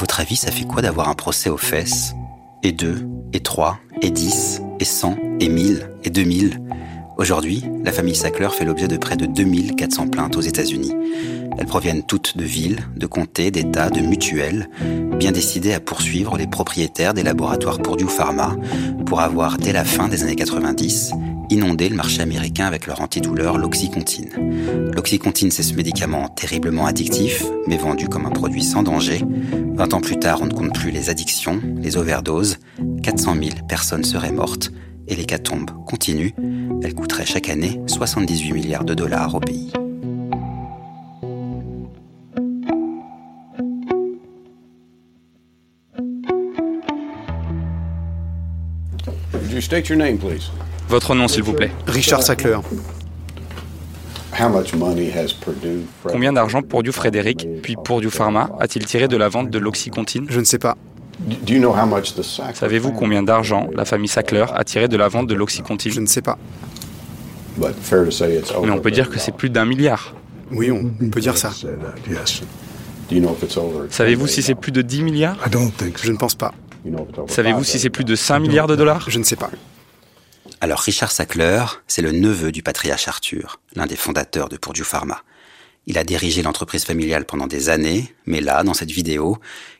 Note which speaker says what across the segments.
Speaker 1: Votre avis, ça fait quoi d'avoir un procès aux fesses Et deux, et trois, et dix, et cent, et mille, et deux mille Aujourd'hui, la famille Sackler fait l'objet de près de 2400 plaintes aux États-Unis. Elles proviennent toutes de villes, de comtés, d'États, de mutuelles, bien décidées à poursuivre les propriétaires des laboratoires Purdue Pharma pour avoir, dès la fin des années 90, inondé le marché américain avec leur antidouleur, l'oxycontine. L'oxycontine, c'est ce médicament terriblement addictif, mais vendu comme un produit sans danger. 20 ans plus tard, on ne compte plus les addictions, les overdoses. 400 000 personnes seraient mortes et l'hécatombe continue. Elle coûterait chaque année 78 milliards de dollars au pays.
Speaker 2: Votre nom, s'il vous plaît.
Speaker 3: Richard Sackler.
Speaker 2: Combien d'argent Purdue Frédéric, puis Purdue Pharma, a-t-il tiré de la vente de l'oxycontine
Speaker 3: Je ne sais pas.
Speaker 2: Savez-vous combien d'argent la famille Sackler a tiré de la vente de l'oxycontine
Speaker 3: Je ne sais pas.
Speaker 2: Mais on peut dire que c'est plus d'un milliard.
Speaker 3: Oui, on peut dire ça.
Speaker 2: Savez-vous si c'est plus de 10 milliards?
Speaker 3: Je ne pense pas.
Speaker 2: Savez-vous si c'est plus de 5 milliards de dollars?
Speaker 3: Je ne sais pas.
Speaker 1: Alors Richard Sackler, c'est le neveu du patriarche Arthur, l'un des fondateurs de Purdue Pharma. Il a dirigé l'entreprise familiale pendant des années, mais là, dans cette vidéo,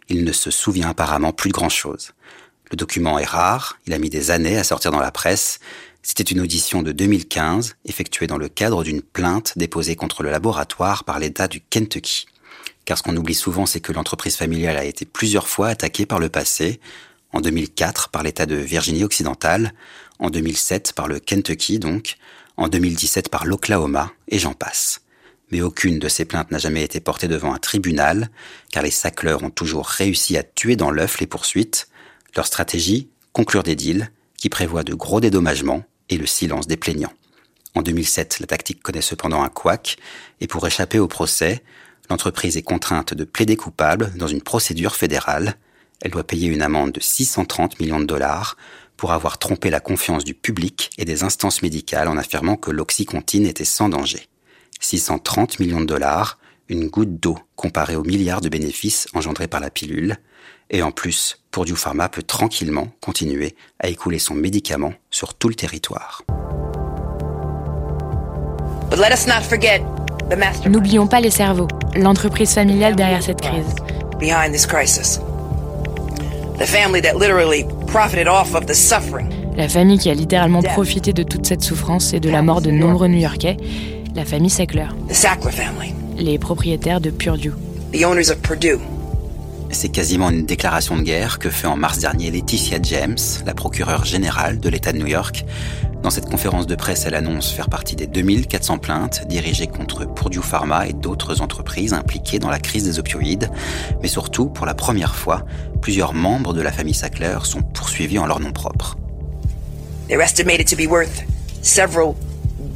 Speaker 1: il ne se souvient apparemment plus de grand-chose. Le document est rare, il a mis des années à sortir dans la presse. C'était une audition de 2015, effectuée dans le cadre d'une plainte déposée contre le laboratoire par l'État du Kentucky. Car ce qu'on oublie souvent, c'est que l'entreprise familiale a été plusieurs fois attaquée par le passé, en 2004 par l'État de Virginie occidentale, en 2007 par le Kentucky donc, en 2017 par l'Oklahoma, et j'en passe mais aucune de ces plaintes n'a jamais été portée devant un tribunal, car les sacleurs ont toujours réussi à tuer dans l'œuf les poursuites. Leur stratégie, conclure des deals, qui prévoient de gros dédommagements et le silence des plaignants. En 2007, la tactique connaît cependant un couac, et pour échapper au procès, l'entreprise est contrainte de plaider coupable dans une procédure fédérale. Elle doit payer une amende de 630 millions de dollars pour avoir trompé la confiance du public et des instances médicales en affirmant que l'oxycontine était sans danger. 630 millions de dollars, une goutte d'eau comparée aux milliards de bénéfices engendrés par la pilule. Et en plus, Purdue Pharma peut tranquillement continuer à écouler son médicament sur tout le territoire.
Speaker 4: N'oublions pas les cerveaux, l'entreprise familiale derrière cette crise. La famille qui a littéralement profité de toute cette souffrance et de la mort de nombreux New-Yorkais la famille Sackler. Les propriétaires de Purdue.
Speaker 1: C'est quasiment une déclaration de guerre que fait en mars dernier Laetitia James, la procureure générale de l'État de New York. Dans cette conférence de presse, elle annonce faire partie des 2400 plaintes dirigées contre Purdue Pharma et d'autres entreprises impliquées dans la crise des opioïdes. Mais surtout, pour la première fois, plusieurs membres de la famille Sackler sont poursuivis en leur nom propre.
Speaker 4: They're estimated to be worth several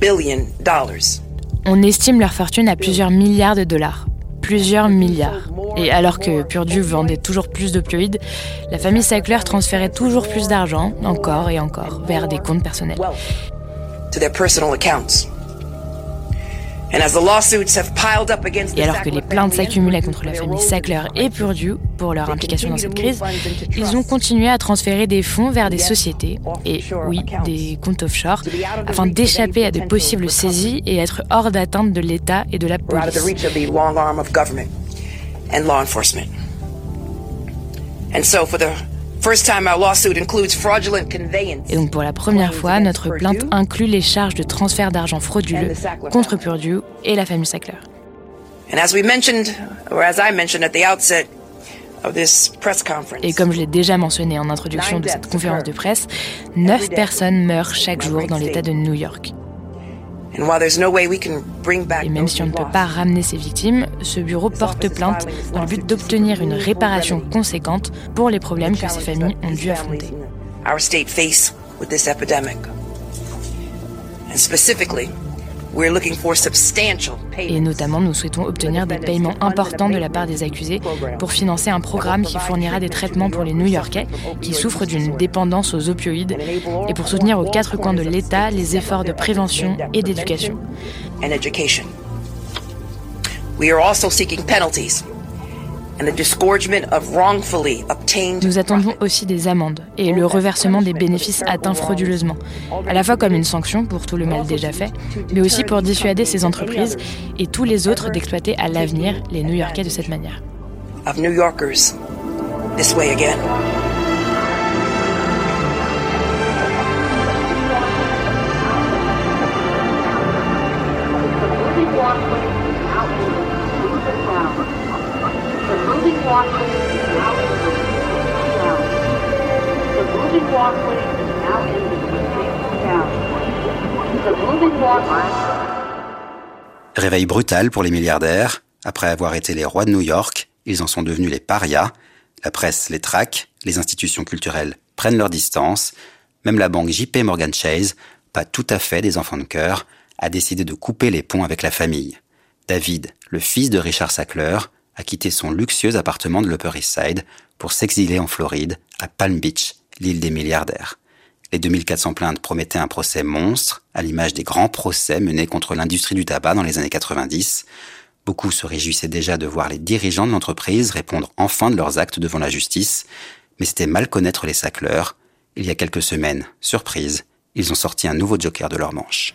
Speaker 4: billion dollars. On estime leur fortune à plusieurs milliards de dollars. Plusieurs milliards. Et alors que Purdue vendait toujours plus d'opioïdes, la famille Sackler transférait toujours plus d'argent, encore et encore, vers des comptes personnels. Et alors que les plaintes s'accumulaient contre la famille Sackler et Purdue pour leur implication dans cette crise, ils ont continué à transférer des fonds vers des sociétés, et oui, des comptes offshore, afin d'échapper à de possibles saisies et être hors d'atteinte de l'État et de la police. Et donc pour la première fois, notre plainte inclut les charges de transfert d'argent frauduleux contre Purdue et la famille Sackler. Et comme je l'ai déjà mentionné en introduction de cette conférence de presse, neuf personnes meurent chaque jour dans l'État de New York. Et même si on ne peut pas ramener ces victimes, ce bureau porte plainte dans le but d'obtenir une réparation conséquente pour les problèmes que ces familles ont dû affronter. Et notamment, nous souhaitons obtenir des paiements importants de la part des accusés pour financer un programme qui fournira des traitements pour les New-Yorkais qui souffrent d'une dépendance aux opioïdes et pour soutenir aux quatre coins de l'État les efforts de prévention et d'éducation. We are also seeking penalties nous attendons aussi des amendes et le reversement des bénéfices atteints frauduleusement, à la fois comme une sanction pour tout le mal déjà fait, mais aussi pour dissuader ces entreprises et tous les autres d'exploiter à l'avenir les New-Yorkais de cette manière.
Speaker 1: Réveil brutal pour les milliardaires. Après avoir été les rois de New York, ils en sont devenus les parias. La presse les traque, les institutions culturelles prennent leur distance. Même la banque JP Morgan Chase, pas tout à fait des enfants de cœur, a décidé de couper les ponts avec la famille. David, le fils de Richard Sackler, a quitté son luxueux appartement de l'Upper East Side pour s'exiler en Floride, à Palm Beach, l'île des milliardaires. Les 2400 plaintes promettaient un procès monstre, à l'image des grands procès menés contre l'industrie du tabac dans les années 90. Beaucoup se réjouissaient déjà de voir les dirigeants de l'entreprise répondre enfin de leurs actes devant la justice, mais c'était mal connaître les sacleurs. Il y a quelques semaines, surprise, ils ont sorti un nouveau joker de leur manche.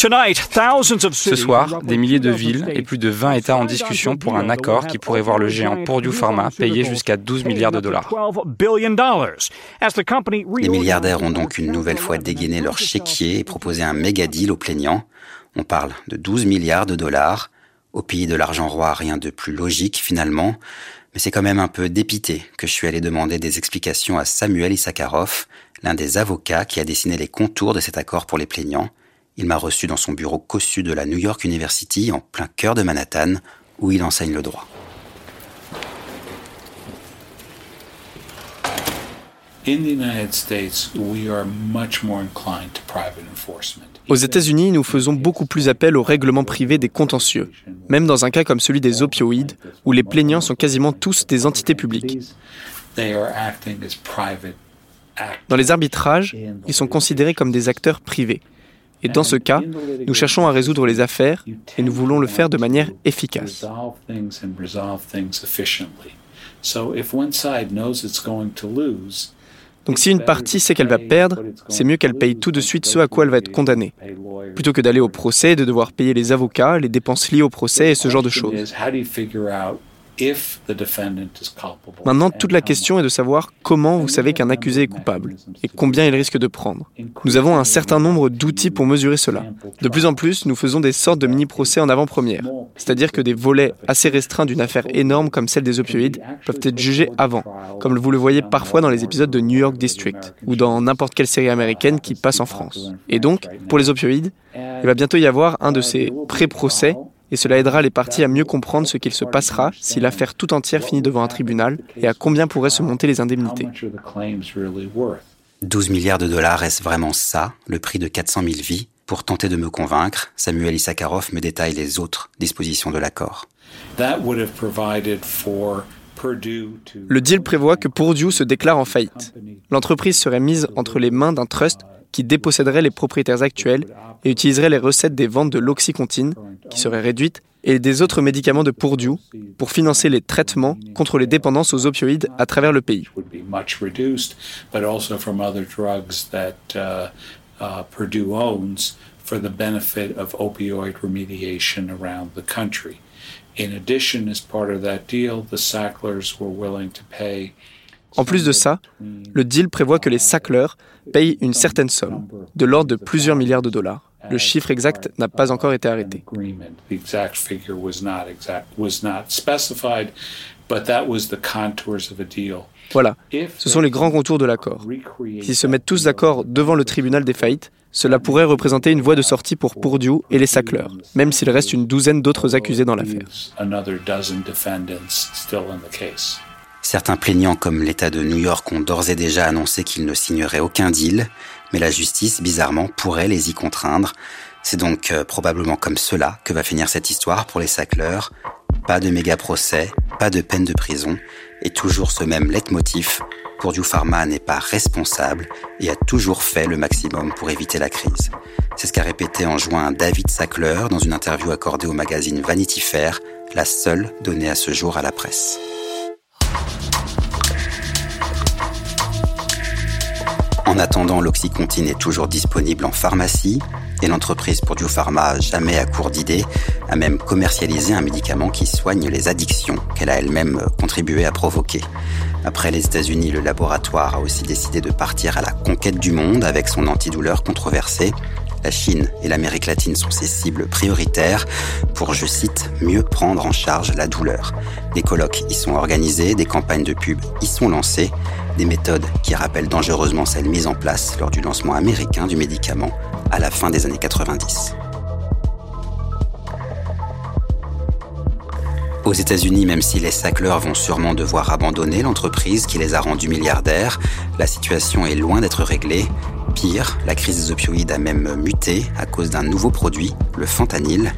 Speaker 2: Ce soir, des milliers de villes et plus de 20 États en discussion pour un accord qui pourrait voir le géant Purdue Pharma payer jusqu'à 12 milliards de dollars.
Speaker 1: Les milliardaires ont donc une nouvelle fois dégainé leur chéquier et proposé un méga deal aux plaignants. On parle de 12 milliards de dollars. Au pays de l'argent roi, rien de plus logique finalement. Mais c'est quand même un peu dépité que je suis allé demander des explications à Samuel Issakarov, l'un des avocats qui a dessiné les contours de cet accord pour les plaignants. Il m'a reçu dans son bureau cossu de la New York University, en plein cœur de Manhattan, où il enseigne le droit.
Speaker 5: Aux États-Unis, nous faisons beaucoup plus appel au règlement privé des contentieux, même dans un cas comme celui des opioïdes, où les plaignants sont quasiment tous des entités publiques. Dans les arbitrages, ils sont considérés comme des acteurs privés. Et dans ce cas, nous cherchons à résoudre les affaires et nous voulons le faire de manière efficace. Donc si une partie sait qu'elle va perdre, c'est mieux qu'elle paye tout de suite ce à quoi elle va être condamnée, plutôt que d'aller au procès et de devoir payer les avocats, les dépenses liées au procès et ce genre de choses. Maintenant, toute la question est de savoir comment vous savez qu'un accusé est coupable et combien il risque de prendre. Nous avons un certain nombre d'outils pour mesurer cela. De plus en plus, nous faisons des sortes de mini-procès en avant-première, c'est-à-dire que des volets assez restreints d'une affaire énorme comme celle des opioïdes peuvent être jugés avant, comme vous le voyez parfois dans les épisodes de New York District ou dans n'importe quelle série américaine qui passe en France. Et donc, pour les opioïdes, il va bientôt y avoir un de ces pré-procès et cela aidera les parties à mieux comprendre ce qu'il se passera si l'affaire tout entière finit devant un tribunal et à combien pourraient se monter les indemnités.
Speaker 1: 12 milliards de dollars, est-ce vraiment ça, le prix de 400 000 vies? Pour tenter de me convaincre, Samuel Issakarov me détaille les autres dispositions de l'accord.
Speaker 5: Le deal prévoit que Purdue se déclare en faillite. L'entreprise serait mise entre les mains d'un trust qui déposséderait les propriétaires actuels et utiliserait les recettes des ventes de l'oxycontine, qui seraient réduites, et des autres médicaments de Purdue pour financer les traitements contre les dépendances aux opioïdes à travers le pays. En plus de ça, le deal prévoit que les Sackler payent une certaine somme, de l'ordre de plusieurs milliards de dollars. Le chiffre exact n'a pas encore été arrêté. Voilà, ce sont les grands contours de l'accord. S'ils se mettent tous d'accord devant le tribunal des faillites, cela pourrait représenter une voie de sortie pour Purdue et les Sacklers, même s'il reste une douzaine d'autres accusés dans l'affaire.
Speaker 1: Certains plaignants comme l'État de New York ont d'ores et déjà annoncé qu'ils ne signeraient aucun deal, mais la justice, bizarrement, pourrait les y contraindre. C'est donc euh, probablement comme cela que va finir cette histoire pour les Sacklers. Pas de méga procès, pas de peine de prison, et toujours ce même leitmotiv, Purdue Pharma n'est pas responsable et a toujours fait le maximum pour éviter la crise. C'est ce qu'a répété en juin David Sackler dans une interview accordée au magazine Vanity Fair, la seule donnée à ce jour à la presse. En attendant, l'Oxycontin est toujours disponible en pharmacie et l'entreprise Purdue Pharma, jamais à court d'idées, a même commercialisé un médicament qui soigne les addictions qu'elle a elle-même contribué à provoquer. Après les États-Unis, le laboratoire a aussi décidé de partir à la conquête du monde avec son antidouleur controversé. La Chine et l'Amérique latine sont ses cibles prioritaires pour, je cite, mieux prendre en charge la douleur. Des colloques y sont organisés, des campagnes de pub y sont lancées, des méthodes qui rappellent dangereusement celles mises en place lors du lancement américain du médicament à la fin des années 90. Aux États-Unis, même si les Sackler vont sûrement devoir abandonner l'entreprise qui les a rendus milliardaires, la situation est loin d'être réglée. La crise des opioïdes a même muté à cause d'un nouveau produit, le fentanyl.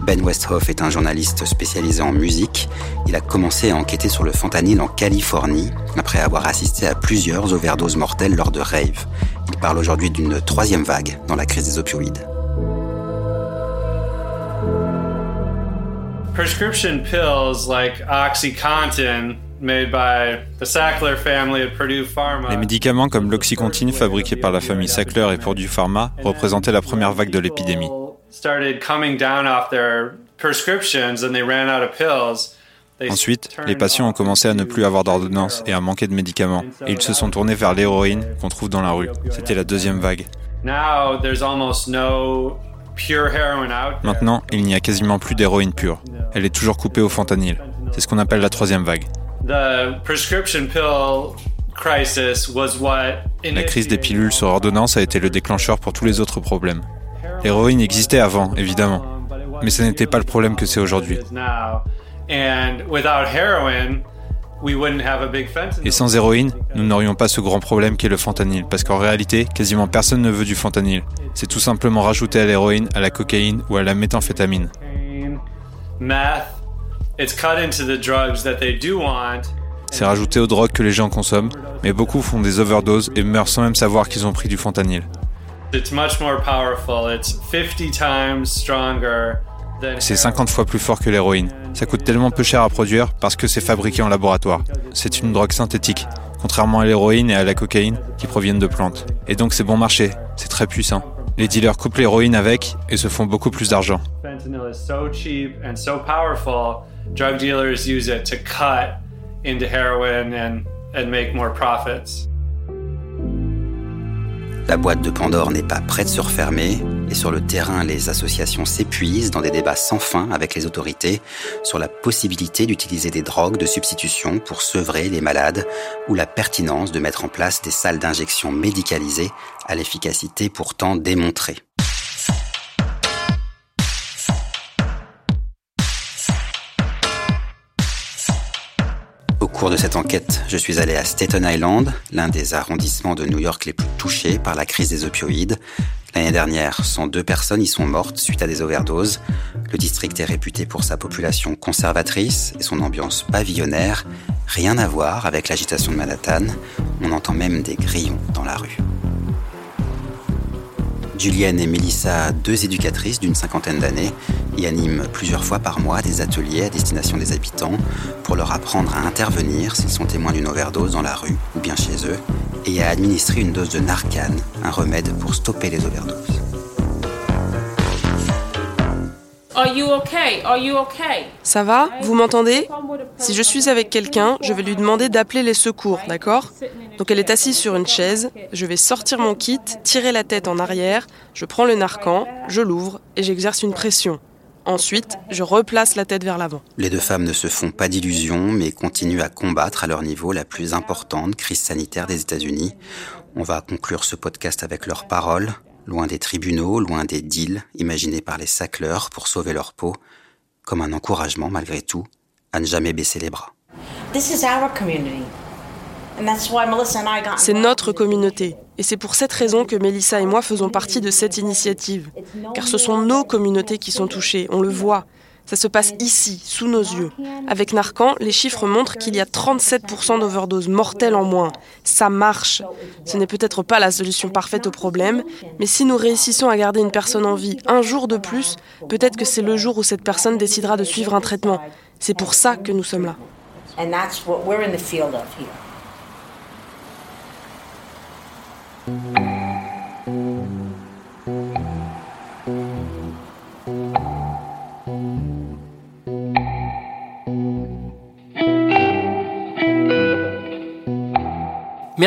Speaker 1: Ben Westhoff est un journaliste spécialisé en musique. Il a commencé à enquêter sur le fentanyl en Californie après avoir assisté à plusieurs overdoses mortelles lors de rave. Il parle aujourd'hui d'une troisième vague dans la crise des opioïdes.
Speaker 6: Prescription pills like OxyContin
Speaker 7: les médicaments comme l'Oxycontin fabriqués par la famille Sackler et Purdue Pharma représentaient la première vague de l'épidémie. Ensuite, les patients ont commencé à ne plus avoir d'ordonnance et à manquer de médicaments, et ils se sont tournés vers l'héroïne qu'on trouve dans la rue. C'était la deuxième vague. Maintenant, il n'y a quasiment plus d'héroïne pure. Elle est toujours coupée au fentanyl. C'est ce qu'on appelle la troisième vague. La crise des pilules sur ordonnance a été le déclencheur pour tous les autres problèmes. L'héroïne existait avant, évidemment, mais ce n'était pas le problème que c'est aujourd'hui. Et sans héroïne, nous n'aurions pas ce grand problème qu'est le fentanyl, parce qu'en réalité, quasiment personne ne veut du fentanyl. C'est tout simplement rajouté à l'héroïne, à la cocaïne ou à la méthamphétamine. C'est rajouté aux drogues que les gens consomment, mais beaucoup font des overdoses et meurent sans même savoir qu'ils ont pris du fentanyl. C'est 50 fois plus fort que l'héroïne. Ça coûte tellement peu cher à produire parce que c'est fabriqué en laboratoire. C'est une drogue synthétique, contrairement à l'héroïne et à la cocaïne qui proviennent de plantes. Et donc c'est bon marché, c'est très puissant. Les dealers coupent l'héroïne avec et se font beaucoup plus d'argent. Drug dealers use it to cut into heroin and, and make more profits.
Speaker 1: La boîte de Pandore n'est pas prête de se refermer et sur le terrain, les associations s'épuisent dans des débats sans fin avec les autorités sur la possibilité d'utiliser des drogues de substitution pour sevrer les malades ou la pertinence de mettre en place des salles d'injection médicalisées à l'efficacité pourtant démontrée. Au cours de cette enquête, je suis allé à Staten Island, l'un des arrondissements de New York les plus touchés par la crise des opioïdes. L'année dernière, 102 personnes y sont mortes suite à des overdoses. Le district est réputé pour sa population conservatrice et son ambiance pavillonnaire. Rien à voir avec l'agitation de Manhattan. On entend même des grillons dans la rue. Julienne et Melissa, deux éducatrices d'une cinquantaine d'années, y animent plusieurs fois par mois des ateliers à destination des habitants pour leur apprendre à intervenir s'ils sont témoins d'une overdose dans la rue ou bien chez eux et à administrer une dose de Narcan, un remède pour stopper les overdoses.
Speaker 8: Ça va? Vous m'entendez? Si je suis avec quelqu'un, je vais lui demander d'appeler les secours, d'accord? Donc elle est assise sur une chaise, je vais sortir mon kit, tirer la tête en arrière, je prends le narcan, je l'ouvre et j'exerce une pression. Ensuite, je replace la tête vers l'avant.
Speaker 1: Les deux femmes ne se font pas d'illusions, mais continuent à combattre à leur niveau la plus importante crise sanitaire des États-Unis. On va conclure ce podcast avec leurs paroles, loin des tribunaux, loin des deals imaginés par les sacleurs pour sauver leur peau, comme un encouragement malgré tout à ne jamais baisser les bras.
Speaker 8: C'est notre communauté. Et c'est pour cette raison que Melissa et moi faisons partie de cette initiative. Car ce sont nos communautés qui sont touchées, on le voit. Ça se passe ici, sous nos yeux. Avec Narcan, les chiffres montrent qu'il y a 37% d'overdoses mortelles en moins. Ça marche. Ce n'est peut-être pas la solution parfaite au problème, mais si nous réussissons à garder une personne en vie un jour de plus, peut-être que c'est le jour où cette personne décidera de suivre un traitement. C'est pour ça que nous sommes là.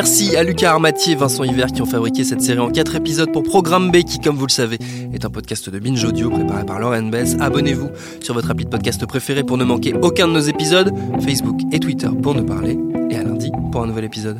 Speaker 9: Merci à Lucas Armatier et Vincent Hiver qui ont fabriqué cette série en 4 épisodes pour Programme B qui, comme vous le savez, est un podcast de Binge Audio préparé par Lauren Bess. Abonnez-vous sur votre appli de podcast préféré pour ne manquer aucun de nos épisodes, Facebook et Twitter pour nous parler, et à lundi pour un nouvel épisode.